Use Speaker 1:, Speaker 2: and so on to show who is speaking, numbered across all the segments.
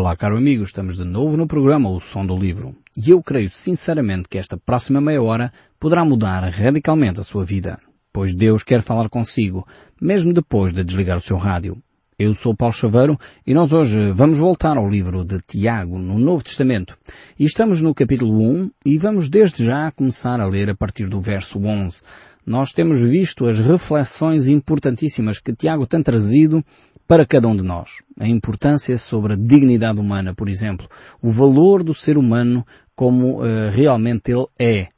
Speaker 1: Olá, caro amigo, estamos de novo no programa O Som do Livro. E eu creio sinceramente que esta próxima meia hora poderá mudar radicalmente a sua vida, pois Deus quer falar consigo, mesmo depois de desligar o seu rádio. Eu sou Paulo Chaveiro e nós hoje vamos voltar ao livro de Tiago, no Novo Testamento. E estamos no capítulo 1 e vamos desde já começar a ler a partir do verso 11. Nós temos visto as reflexões importantíssimas que Tiago tem trazido para cada um de nós. A importância sobre a dignidade humana, por exemplo. O valor do ser humano como uh, realmente ele é.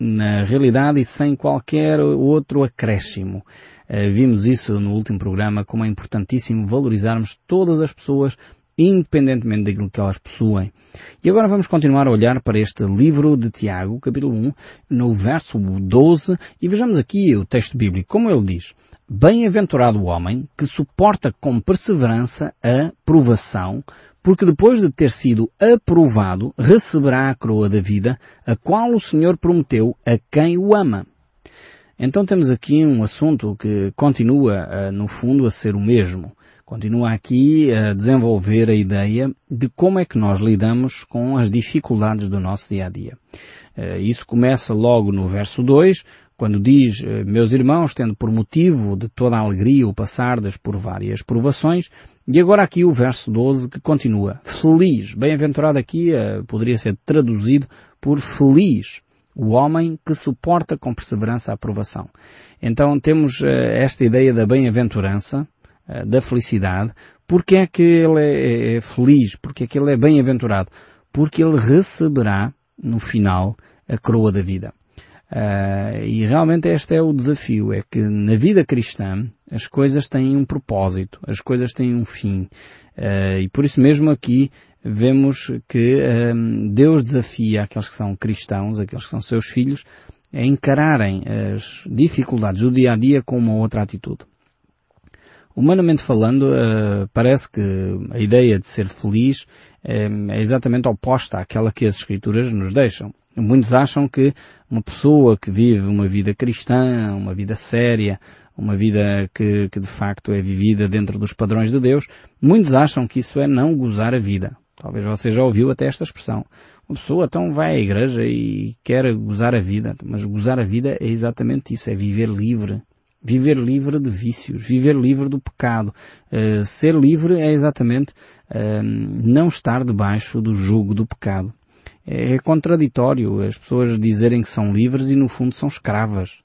Speaker 1: Na realidade e sem qualquer outro acréscimo. Uh, vimos isso no último programa, como é importantíssimo valorizarmos todas as pessoas independentemente daquilo que elas possuem. E agora vamos continuar a olhar para este livro de Tiago, capítulo 1, no verso 12, e vejamos aqui o texto bíblico, como ele diz. Bem-aventurado o homem que suporta com perseverança a provação, porque depois de ter sido aprovado, receberá a coroa da vida, a qual o Senhor prometeu a quem o ama. Então temos aqui um assunto que continua, no fundo, a ser o mesmo continua aqui a desenvolver a ideia de como é que nós lidamos com as dificuldades do nosso dia a dia. Eh, isso começa logo no verso 2, quando diz, eh, meus irmãos, tendo por motivo de toda a alegria o passardes por várias provações, e agora aqui o verso 12 que continua, feliz, bem-aventurado aqui eh, poderia ser traduzido por feliz, o homem que suporta com perseverança a aprovação. Então temos esta ideia da bem-aventurança, da felicidade, porque é que ele é, é feliz, porque é que ele é bem-aventurado? Porque ele receberá, no final, a coroa da vida. Uh, e realmente este é o desafio, é que na vida cristã as coisas têm um propósito, as coisas têm um fim. Uh, e por isso mesmo aqui vemos que uh, Deus desafia aqueles que são cristãos, aqueles que são seus filhos, a encararem as dificuldades do dia a dia com uma outra atitude. Humanamente falando, uh, parece que a ideia de ser feliz é, é exatamente oposta àquela que as Escrituras nos deixam. Muitos acham que uma pessoa que vive uma vida cristã, uma vida séria, uma vida que, que, de facto é vivida dentro dos padrões de Deus, muitos acham que isso é não gozar a vida. Talvez você já ouviu até esta expressão. Uma pessoa então vai à igreja e quer gozar a vida, mas gozar a vida é exatamente isso, é viver livre, Viver livre de vícios, viver livre do pecado. Uh, ser livre é exatamente uh, não estar debaixo do jugo do pecado. É, é contraditório as pessoas dizerem que são livres e no fundo são escravas.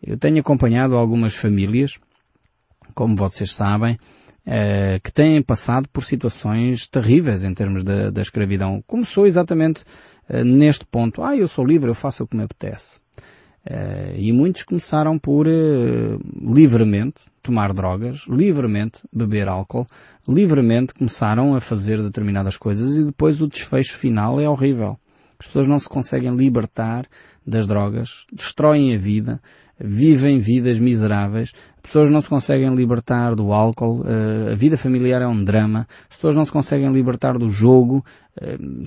Speaker 1: Eu tenho acompanhado algumas famílias, como vocês sabem, uh, que têm passado por situações terríveis em termos da, da escravidão. Começou exatamente neste ponto. Ah, eu sou livre, eu faço o que me apetece. Uh, e muitos começaram por uh, livremente tomar drogas, livremente beber álcool, livremente começaram a fazer determinadas coisas e depois o desfecho final é horrível. As pessoas não se conseguem libertar das drogas, destroem a vida, vivem vidas miseráveis, as pessoas não se conseguem libertar do álcool, uh, a vida familiar é um drama, as pessoas não se conseguem libertar do jogo.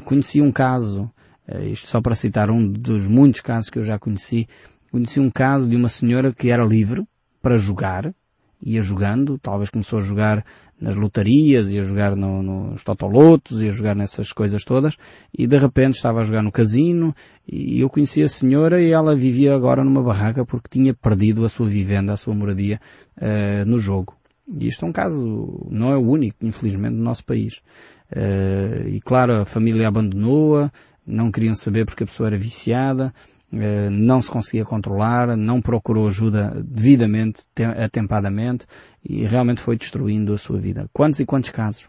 Speaker 1: conheci um caso eh, isto só para citar um dos muitos casos que eu já conheci. Conheci um caso de uma senhora que era livre para jogar, ia jogando, talvez começou a jogar nas lotarias, ia jogar no, nos totolotos, ia jogar nessas coisas todas, e de repente estava a jogar no casino, e eu conheci a senhora e ela vivia agora numa barraca porque tinha perdido a sua vivenda, a sua moradia, uh, no jogo. E isto é um caso, não é o único, infelizmente, no nosso país. Uh, e claro, a família abandonou-a, não queriam saber porque a pessoa era viciada, eh, não se conseguia controlar, não procurou ajuda devidamente, atempadamente e realmente foi destruindo a sua vida. Quantos e quantos casos?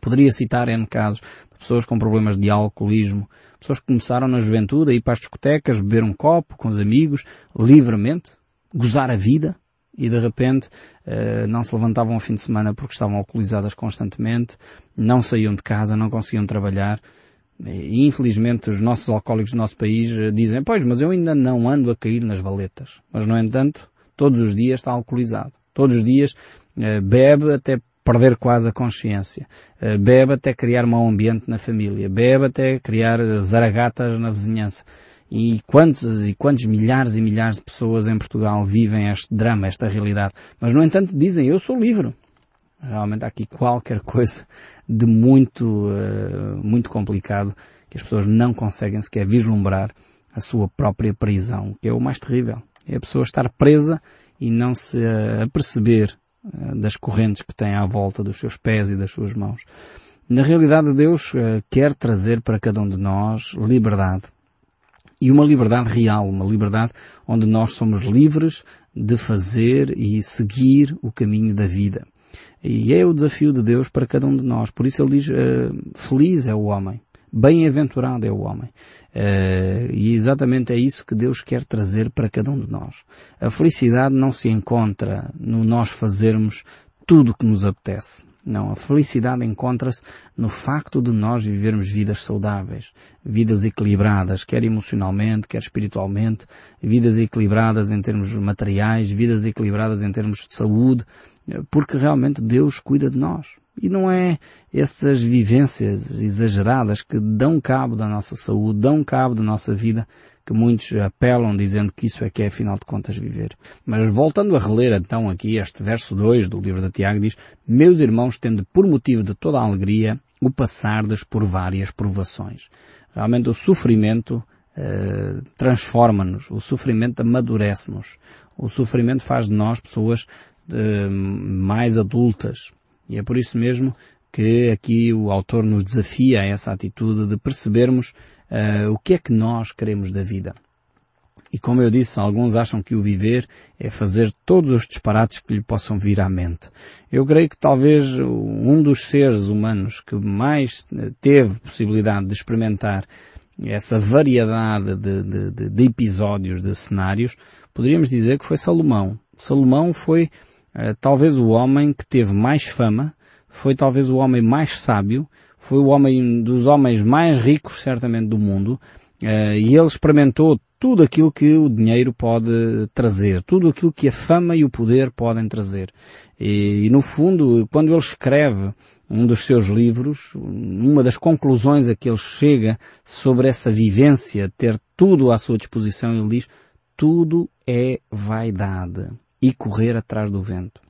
Speaker 1: Poderia citar N casos de pessoas com problemas de alcoolismo, pessoas que começaram na juventude a ir para as discotecas, beber um copo com os amigos, livremente, gozar a vida, e de repente uh, não se levantavam ao fim de semana porque estavam alcoolizadas constantemente, não saíam de casa, não conseguiam trabalhar, e infelizmente os nossos alcoólicos do nosso país eh, dizem, pois, mas eu ainda não ando a cair nas valetas. Mas no entanto, todos os dias está alcoolizado. Todos os dias uh, bebe até perder quase a consciência. Uh, bebe até criar mau ambiente na família. Bebe até criar zaragatas na vizinhança. E quantos e quantos milhares e milhares de pessoas em Portugal vivem este drama, esta realidade. Mas no entanto dizem, eu sou livre. Realmente há aqui qualquer coisa de muito, uh, muito complicado que as pessoas não conseguem sequer vislumbrar a sua própria prisão, que é o mais terrível. É a pessoa estar presa e não se uh, aperceber uh, das correntes que tem à volta dos seus pés e das suas mãos. Na realidade, Deus quer trazer para cada um de nós liberdade. E uma liberdade real, uma liberdade onde nós somos livres de fazer e seguir o caminho da vida. E é o desafio de Deus para cada um de nós. Por isso ele diz, uh, feliz é o homem. Bem-aventurado é o homem. Uh, e exatamente é isso que Deus quer trazer para cada um de nós. A felicidade não se encontra no nós fazermos tudo o que nos apetece. Não, a felicidade encontra-se no facto de nós vivermos vidas saudáveis, vidas equilibradas, quer emocionalmente, quer espiritualmente, vidas equilibradas em termos materiais, vidas equilibradas em termos de saúde, porque realmente Deus cuida de nós. E não é essas vivências exageradas que dão cabo da nossa saúde, dão cabo da nossa vida, que muitos apelam dizendo que isso é que é afinal de contas viver. Mas voltando a reler então aqui este verso 2 do livro de Tiago diz, Meus irmãos, tendo por motivo de toda a alegria o passardes por várias provações. Realmente o sofrimento eh, transforma-nos, o sofrimento amadurece-nos, o sofrimento faz de nós pessoas eh, mais adultas. E é por isso mesmo que aqui o autor nos desafia a essa atitude de percebermos uh, o que é que nós queremos da vida. E como eu disse, alguns acham que o viver é fazer todos os disparates que lhe possam vir à mente. Eu creio que talvez um dos seres humanos que mais teve possibilidade de experimentar essa variedade de, de, de, de episódios, de cenários, poderíamos dizer que foi Salomão. Salomão foi uh, talvez o homem que teve mais fama, foi talvez o homem mais sábio, foi o homem dos homens mais ricos certamente do mundo, uh, e ele experimentou tudo aquilo que o dinheiro pode trazer, tudo aquilo que a fama e o poder podem trazer. E, e, no fundo, quando ele escreve um dos seus livros, uma das conclusões a que ele chega sobre essa vivência, ter tudo à sua disposição, ele diz, tudo é vaidade e correr atrás do vento.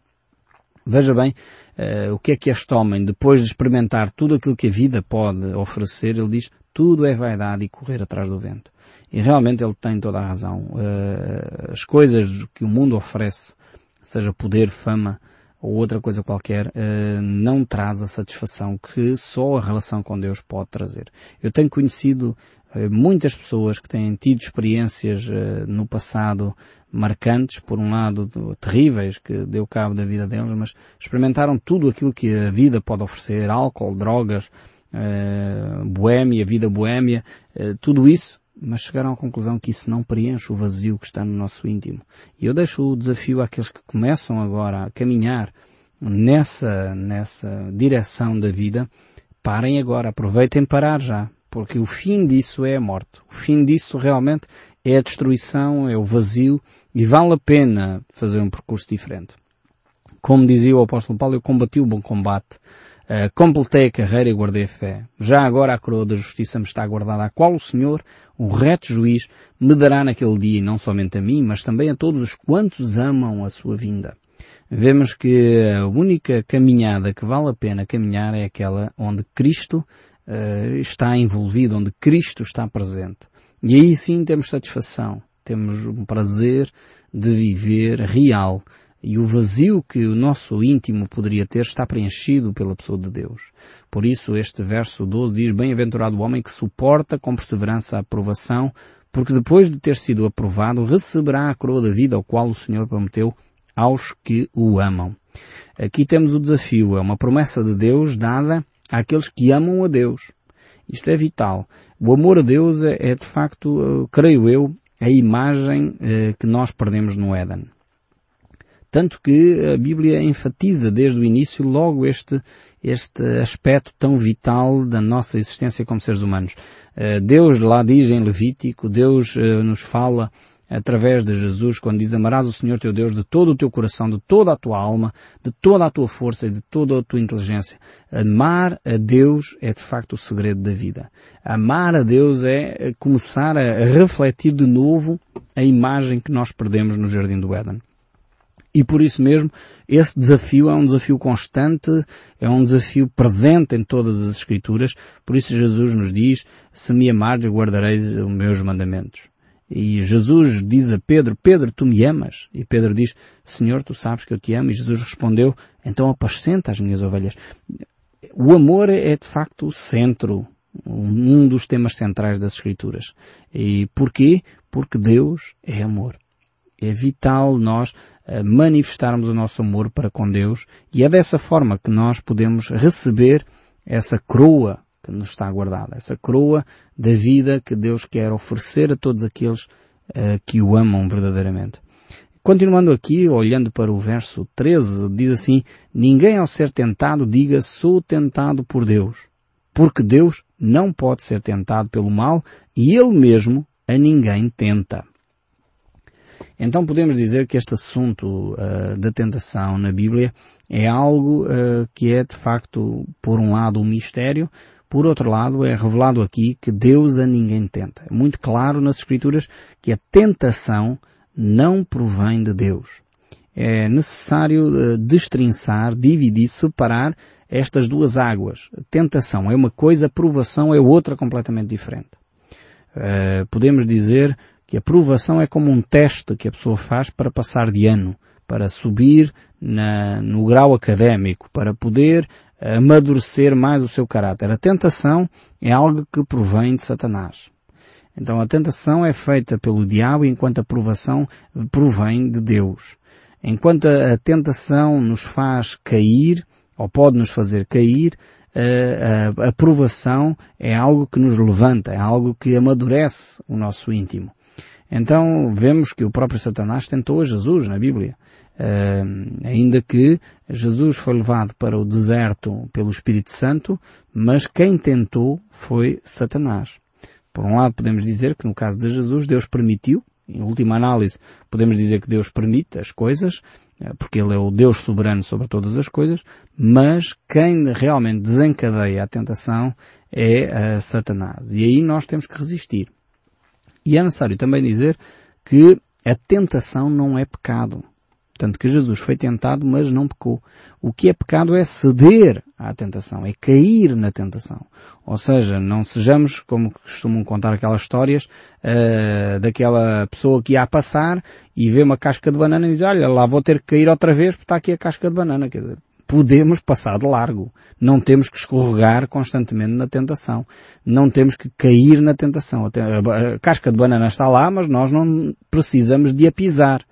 Speaker 1: Veja bem uh, o que é que este homem, depois de experimentar tudo aquilo que a vida pode oferecer, ele diz tudo é vaidade e correr atrás do vento. E realmente ele tem toda a razão. Uh, as coisas que o mundo oferece, seja poder, fama ou outra coisa qualquer, uh, não traz a satisfação que só a relação com Deus pode trazer. Eu tenho conhecido muitas pessoas que têm tido experiências no passado marcantes, por um lado terríveis, que deu cabo da vida deles, mas experimentaram tudo aquilo que a vida pode oferecer, álcool, drogas, uh, boémia, vida boémia, tudo isso, mas chegaram à conclusão que isso não preenche o vazio que está no nosso íntimo. E eu deixo o desafio àqueles que começam agora a caminhar nessa, nessa direção da vida, parem agora, aproveitem parar já, porque o fim disso é a morte. O fim disso realmente é a destruição, é o vazio e vale a pena fazer um percurso diferente. Como dizia o apóstolo Paulo, eu combati o bom combate, uh, completei a carreira e guardei a fé. Já agora a coroa da justiça me está guardada, a qual o Senhor, o reto juiz, me dará naquele dia, e não somente a mim, mas também a todos os quantos amam a sua vinda. Vemos que a única caminhada que vale a pena caminhar é aquela onde Cristo uh, está envolvido, onde Cristo está presente. E aí sim temos satisfação, temos um prazer de viver real. E o vazio que o nosso íntimo poderia ter está preenchido pela pessoa de Deus. Por isso este verso 12 diz, Bem-aventurado o homem que suporta com perseverança a aprovação, porque depois de ter sido aprovado, receberá a coroa da vida ao qual o Senhor prometeu aos que o amam. Aqui temos o desafio, é uma promessa de Deus dada àqueles que amam a Deus. Isto é vital. O amor a Deus é, é de facto, creio eu, a imagem eh, que nós perdemos no Éden. Tanto que a Bíblia enfatiza desde o início logo este, este aspecto tão vital da nossa existência como seres humanos. Eh, Deus lá diz em Levítico, Deus eh, nos fala através de Jesus, quando diz amarás o Senhor teu Deus de todo o teu coração, de toda a tua alma, de toda a tua força e de toda a tua inteligência. Amar a Deus é de facto o segredo da vida. Amar a Deus é começar a refletir de novo a imagem que nós perdemos no Jardim do Éden. E por isso mesmo, esse desafio é um desafio constante, é um desafio presente em todas as Escrituras, por isso Jesus nos diz, se me amardes guardareis os meus mandamentos. E Jesus diz a Pedro, Pedro, tu me amas? E Pedro diz, Senhor, tu sabes que eu te amo. E Jesus respondeu, então apacenta as minhas ovelhas. O amor é de facto o centro, um dos temas centrais das Escrituras. E porquê? Porque Deus é amor. É vital nós eh, manifestarmos o nosso amor para com Deus e é dessa forma que nós podemos receber essa coroa que nos está guardada, essa coroa da vida que Deus quer oferecer a todos aqueles uh, que o amam verdadeiramente. Continuando aqui, olhando para o verso 13, diz assim, ninguém ao ser tentado diga sou tentado por Deus, porque Deus não pode ser tentado pelo mal e Ele mesmo a ninguém tenta. Então podemos dizer que este assunto uh, da tentação na Bíblia é algo uh, que é de facto, por um lado, um mistério, por outro lado, é revelado aqui que Deus a ninguém tenta. É muito claro nas Escrituras que a tentação não provém de Deus. É necessário uh, destrinçar, dividir, separar estas duas águas. Tentação é uma coisa, provação é outra completamente diferente. Uh, podemos dizer que a provação é como um teste que a pessoa faz para passar de ano, para subir na, no grau académico, para poder amadurecer mais o seu caráter. A tentação é algo que provém de Satanás. Então a tentação é feita pelo diabo enquanto a provação provém de Deus. Enquanto a tentação nos faz cair, ou pode nos fazer cair, a, provação é algo que nos levanta, é algo que amadurece o nosso íntimo. Então vemos que o próprio Satanás tentou Jesus na Bíblia. Uh, ainda que Jesus foi levado para o deserto pelo Espírito Santo, mas quem tentou foi Satanás. Por um lado podemos dizer que no caso de Jesus Deus permitiu, em última análise podemos dizer que Deus permite as coisas, eh, porque Ele é o Deus soberano sobre todas as coisas, mas quem realmente desencadeia a tentação é uh, Satanás. E aí nós temos que resistir. E é necessário também dizer que a tentação não é pecado. Tanto que Jesus foi tentado, mas não pecou. O que é pecado é ceder à tentação, é cair na tentação. Ou seja, não sejamos, como costumam contar aquelas histórias, uh, daquela pessoa que ia a passar e vê uma casca de banana e diz, olha, lá vou ter que cair outra vez porque está aqui a casca de banana. Quer dizer, podemos passar de largo. Não temos que escorregar constantemente na tentação. Não temos que cair na tentação. A casca de banana está lá, mas nós não precisamos de a pisar.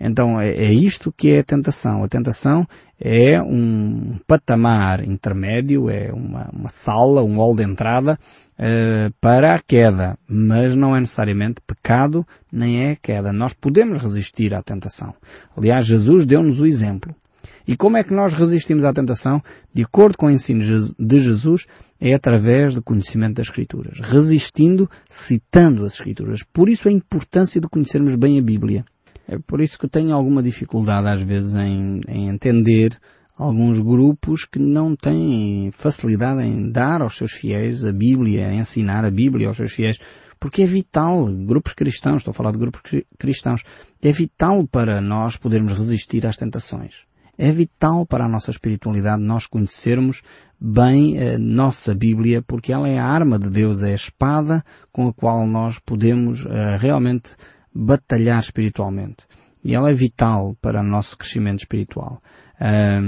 Speaker 1: Então é, é isto que é a tentação. A tentação é um patamar intermédio, é uma, uma sala, um hall de entrada uh, para a queda, mas não é necessariamente pecado, nem é queda. Nós podemos resistir à tentação. Aliás, Jesus deu-nos o exemplo. E como é que nós resistimos à tentação? De acordo com o ensino de Jesus, é através do conhecimento das Escrituras. Resistindo, citando as Escrituras. Por isso a importância de conhecermos bem a Bíblia. É por isso que tenho alguma dificuldade às vezes em, em entender alguns grupos que não têm facilidade em dar aos seus fiéis a Bíblia, ensinar a Bíblia aos seus fiéis, porque é vital, grupos cristãos, estou a falar de grupos cristãos, é vital para nós podermos resistir às tentações. É vital para a nossa espiritualidade nós conhecermos bem a nossa Bíblia, porque ela é a arma de Deus, é a espada com a qual nós podemos uh, realmente batalhar espiritualmente. E ela é vital para o nosso crescimento espiritual. É,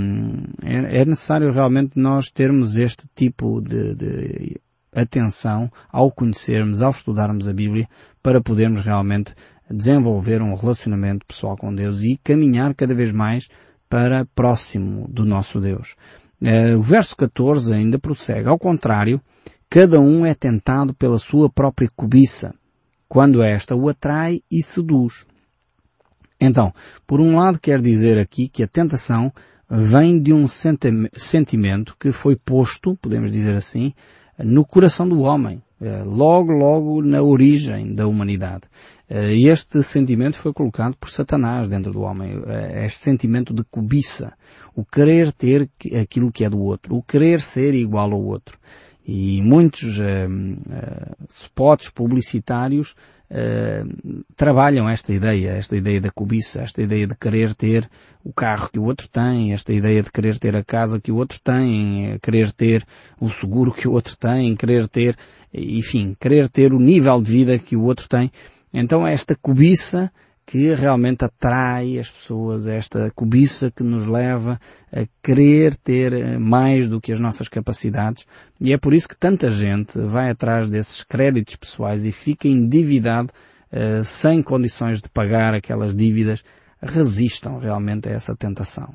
Speaker 1: é, necessário realmente nós termos este tipo de, de atenção ao conhecermos, ao estudarmos a Bíblia, para podermos realmente desenvolver um relacionamento pessoal com Deus e caminhar cada vez mais para próximo do nosso Deus. Uh, o verso 14 ainda prossegue. Ao contrário, cada um é tentado pela sua própria cobiça quando esta o atrai e seduz. Então, por um lado quer dizer aqui que a tentação vem de um sentimento que foi posto, podemos dizer assim, no coração do homem, eh, logo, logo na origem da humanidade. Eh, este sentimento foi colocado por Satanás dentro do homem, eh, este sentimento de cobiça, o querer ter aquilo que é do outro, o querer ser igual ao outro. E muitos uh, uh, spots publicitários uh, trabalham esta ideia, esta ideia da cobiça, esta ideia de querer ter o carro que o outro tem, esta ideia de querer ter a casa que o outro tem, querer ter o seguro que o outro tem, querer ter, enfim, querer ter o nível de vida que o outro tem. Então esta cobiça que realmente atrai as pessoas, esta cobiça que nos leva a querer ter mais do que as nossas capacidades. E é por isso que tanta gente vai atrás desses créditos pessoais e fica endividado uh, sem condições de pagar aquelas dívidas. Resistam realmente a essa tentação.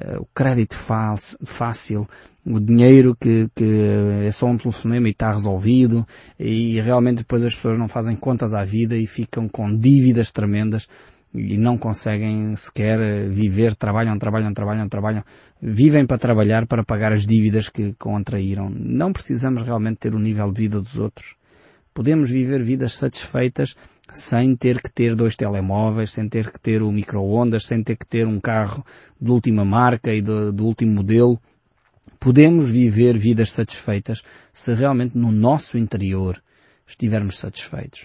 Speaker 1: Uh, o crédito fácil, o dinheiro que, que é só um telefonema e está resolvido e realmente depois as pessoas não fazem contas à vida e ficam com dívidas tremendas e não conseguem sequer viver, trabalham, trabalham, trabalham, trabalham, vivem para trabalhar para pagar as dívidas que contraíram. Não precisamos realmente ter o nível de vida dos outros. Podemos viver vidas satisfeitas sem ter que ter dois telemóveis, sem ter que ter o micro-ondas, sem ter que ter um carro de última marca e do, do último modelo. Podemos viver vidas satisfeitas se realmente no nosso interior estivermos satisfeitos.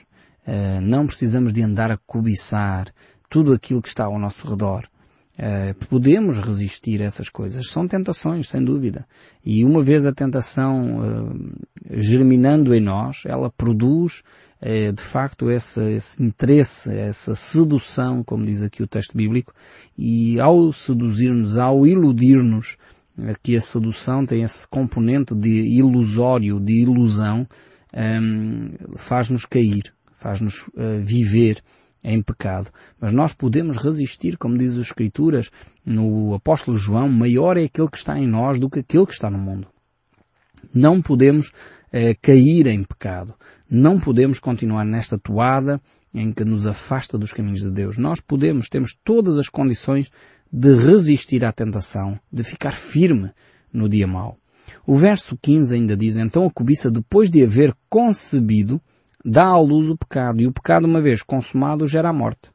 Speaker 1: Uh, não precisamos de andar a cobiçar tudo aquilo que está ao nosso redor. Uh, podemos resistir a essas coisas. São tentações, sem dúvida. E uma vez a tentação uh, germinando em nós, ela produz uh, de facto esse, esse, interesse, essa sedução, como diz aqui o texto bíblico, e ao seduzir-nos, ao iludir-nos, aqui a sedução tem esse componente de ilusório, de ilusão, um, faz-nos cair, faz-nos viver em pecado. Mas nós podemos resistir, como diz as Escrituras no apóstolo João, maior é aquele que está em nós do que aquele que está no mundo. Não podemos eh, cair em pecado. Não podemos continuar nesta toada em que nos afasta dos caminhos de Deus. Nós podemos, temos todas as condições de resistir à tentação, de ficar firme no dia mau. O verso 15 ainda diz, então a cobiça, depois de haver concebido, dá à luz o pecado e o pecado, uma vez consumado, gera a morte.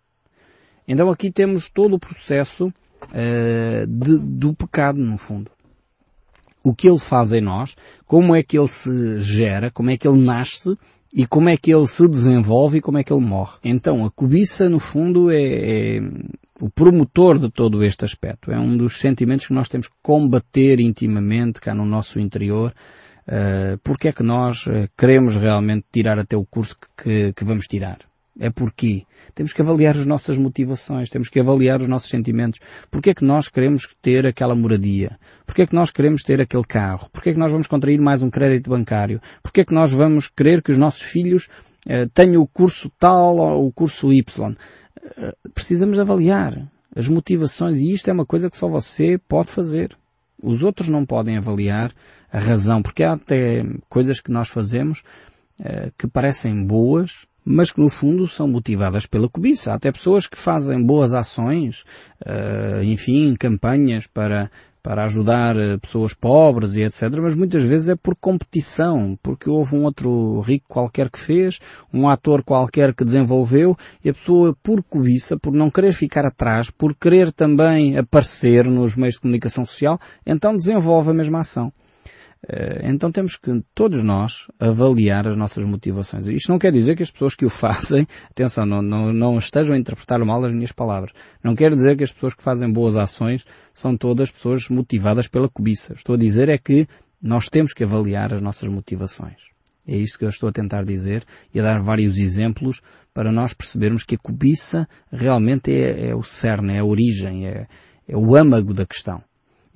Speaker 1: Então aqui temos todo o processo uh, de, do pecado, no fundo. O que ele faz em nós, como é que ele se gera, como é que ele nasce e como é que ele se desenvolve e como é que ele morre. Então a cobiça, no fundo, é, é o promotor de todo este aspecto. É um dos sentimentos que nós temos que combater intimamente cá no nosso interior Uh, porque é que nós uh, queremos realmente tirar até o curso que, que, vamos tirar? É porque temos que avaliar as nossas motivações, temos que avaliar os nossos sentimentos. Porque é que nós queremos ter aquela moradia? Porque é que nós queremos ter aquele carro? Porque é que nós vamos contrair mais um crédito bancário? Porque é que nós vamos querer que os nossos filhos uh, tenham o curso tal ou o curso Y? precisamos avaliar as motivações e isto é uma coisa que só você pode fazer. Os outros não podem avaliar a razão, porque há até coisas que nós fazemos uh, que parecem boas, mas que no fundo são motivadas pela cobiça. Há até pessoas que fazem boas ações, uh, enfim, campanhas para para ajudar eh, pessoas pobres e etc. Mas muitas vezes é por competição, porque houve um outro rico qualquer que fez, um ator qualquer que desenvolveu, e a pessoa por cobiça, por não querer ficar atrás, por querer também aparecer nos meios de comunicação social, então desenvolve a mesma ação. Eh, então temos que, todos nós, avaliar as nossas motivações. Isto não quer dizer que as pessoas que o fazem, atenção, não, não, não estejam a interpretar mal as minhas palavras. Não quer dizer que as pessoas que fazem boas ações são todas pessoas motivadas pela cobiça. Estou a dizer é que nós temos que avaliar as nossas motivações. É isto que eu estou a tentar dizer e a dar vários exemplos para nós percebermos que a cobiça realmente é, é o cerne, é a origem, é, é o âmago da questão.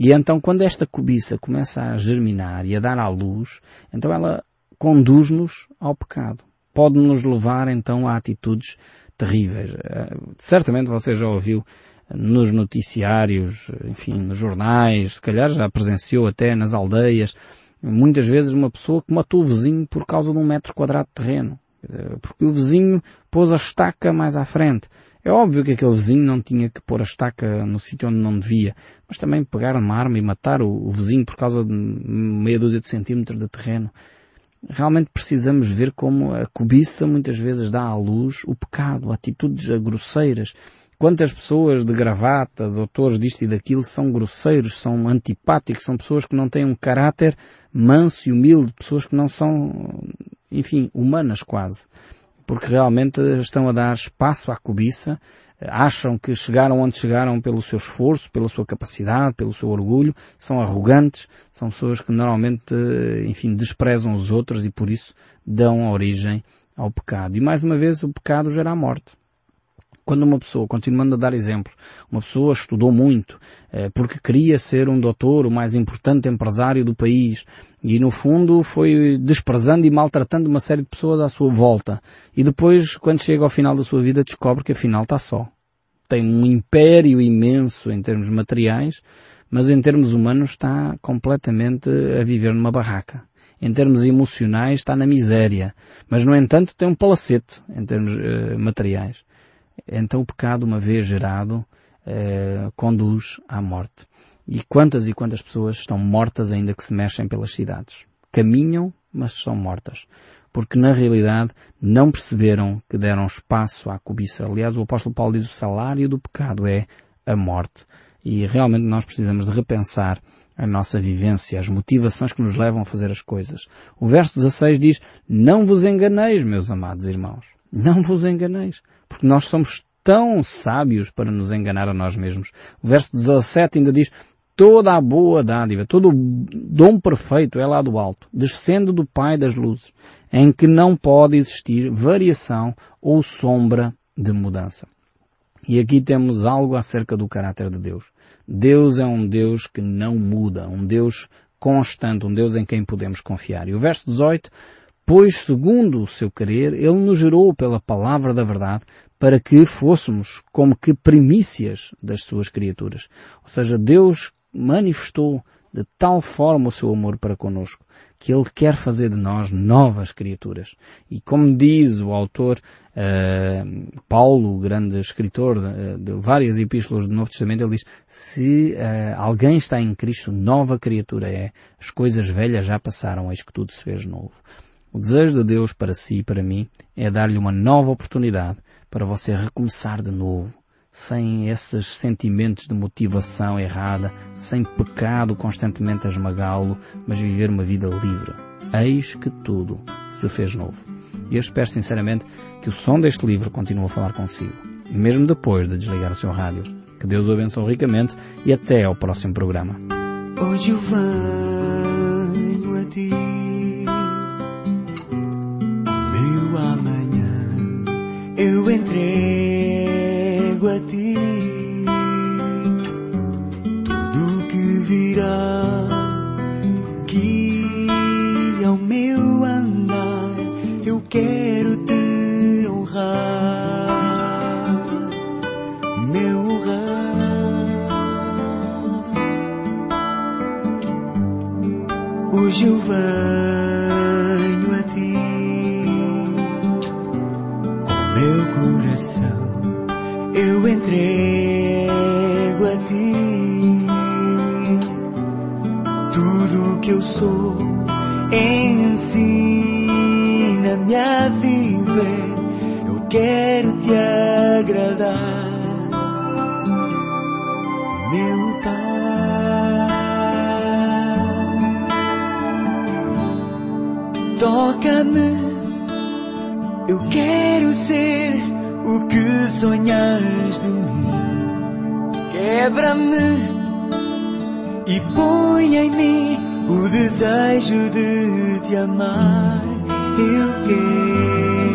Speaker 1: E então quando esta cobiça começa a germinar e a dar à luz, então ela conduz-nos ao pecado. Pode nos levar então a atitudes terríveis. Eh, certamente você já ouviu nos noticiários, enfim, nos jornais, se calhar já presenciou até nas aldeias, muitas vezes uma pessoa que matou o vizinho por causa de um metro quadrado de terreno. Porque o vizinho pôs a estaca mais à frente. É óbvio que aquele vizinho não tinha que pôr a estaca no sítio onde não devia, mas também pegar uma arma e matar o, o vizinho por causa de meia dúzia de centímetros de terreno. Realmente precisamos ver como a cobiça muitas vezes dá à luz o pecado, atitudes grosseiras, Quantas pessoas de gravata, doutores disto e daquilo, são grosseiros, são antipáticos, são pessoas que não têm um caráter manso e humilde, pessoas que não são, enfim, humanas quase. Porque realmente estão a dar espaço à cobiça, acham que chegaram onde chegaram pelo seu esforço, pela sua capacidade, pelo seu orgulho, são arrogantes, são pessoas que normalmente, enfim, desprezam os outros e por isso dão origem ao pecado. E mais uma vez, o pecado gera a morte. Quando uma pessoa, continuando a dar exemplo, uma pessoa estudou muito eh, porque queria ser um doutor, o mais importante empresário do país e no fundo foi desprezando e maltratando uma série de pessoas à sua volta e depois, quando chega ao final da sua vida, descobre que afinal está só. Tem um império imenso em termos materiais, mas em termos humanos está completamente a viver numa barraca em termos emocionais está na miséria, mas no entanto tem um palacete em termos uh, materiais. Então o pecado, uma vez gerado, eh, conduz à morte. E quantas e quantas pessoas estão mortas ainda que se mexem pelas cidades? Caminham, mas são mortas. Porque na realidade não perceberam que deram espaço à cobiça. Aliás, o apóstolo Paulo diz o salário do pecado é a morte. E realmente nós precisamos de repensar a nossa vivência, as motivações que nos levam a fazer as coisas. O verso 16 diz, não vos enganeis, meus amados irmãos. Não vos enganeis. Porque nós somos tão sábios para nos enganar a nós mesmos. O verso 17 ainda diz, toda a boa dádiva, todo o dom perfeito é lá do alto, descendo do Pai das luzes, em que não pode existir variação ou sombra de mudança. E aqui temos algo acerca do caráter de Deus. Deus é um Deus que não muda, um Deus constante, um Deus em quem podemos confiar. E o verso 18 Pois, segundo o seu querer, Ele nos gerou pela palavra da verdade para que fôssemos como que primícias das suas criaturas. Ou seja, Deus manifestou de tal forma o seu amor para conosco que Ele quer fazer de nós novas criaturas. E como diz o autor uh, Paulo, grande escritor de, de, várias epístolas do Novo Testamento, ele diz, se uh, alguém está em Cristo, nova criatura é. As coisas velhas já passaram, eis que tudo se fez novo. O desejo de Deus para si e para mim é dar-lhe uma nova oportunidade para você recomeçar de novo, sem esses sentimentos de motivação errada, sem pecado constantemente a esmagá-lo, mas viver uma vida livre. Eis que tudo se fez novo. E eu espero sinceramente que o som deste livro continue a falar consigo, mesmo depois de desligar o seu rádio. Que Deus o abençoe ricamente e até ao próximo programa. Hoje eu venho a ti. eu entrego a ti tudo que virá que ao meu andar eu quero te honrar, meu honrar. Hoje eu venho coração eu entrego a ti. Tudo que eu sou ensina-me a viver. Eu quero te agradar. Meu Pai toca-me. Eu quero ser o que sonhas de mim. Quebra-me e põe em mim o desejo de te amar. Eu quero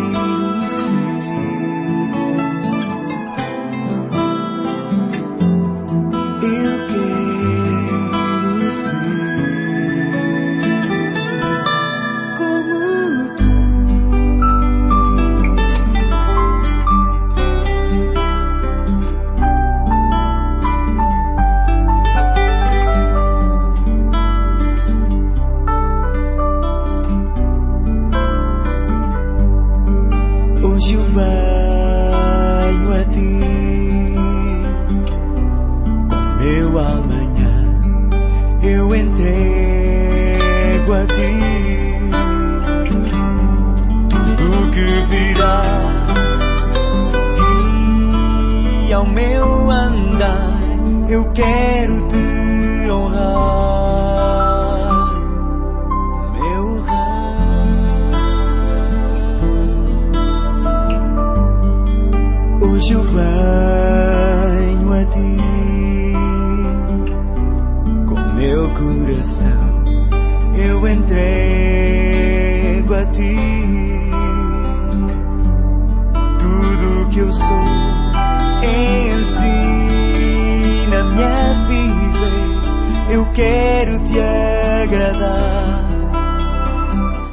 Speaker 1: hoje eu venho a
Speaker 2: ti. Com meu amanhã eu entrego a ti. Tudo que virá e ao meu andar eu quero te Eu quero te agradar.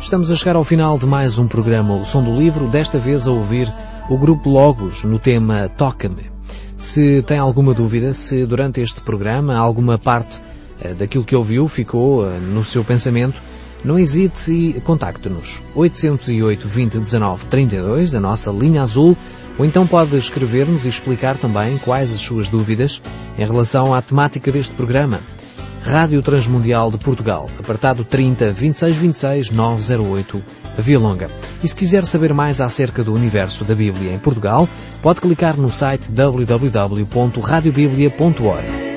Speaker 3: Estamos a chegar ao final de mais um programa O Som do Livro, desta vez a ouvir o grupo Logos no tema Toca-me. Se tem alguma dúvida, se durante este programa alguma parte eh, daquilo que ouviu ficou eh, no seu pensamento, não hesite e contacte-nos. 808 20 19 32, da nossa linha azul, ou então pode escrever-nos e explicar também quais as suas dúvidas em relação à temática deste programa. Rádio Transmundial de Portugal, apartado 30 26 26 908, Via Longa. E se quiser saber mais acerca do universo da Bíblia em Portugal, pode clicar no site www.radiobiblia.org.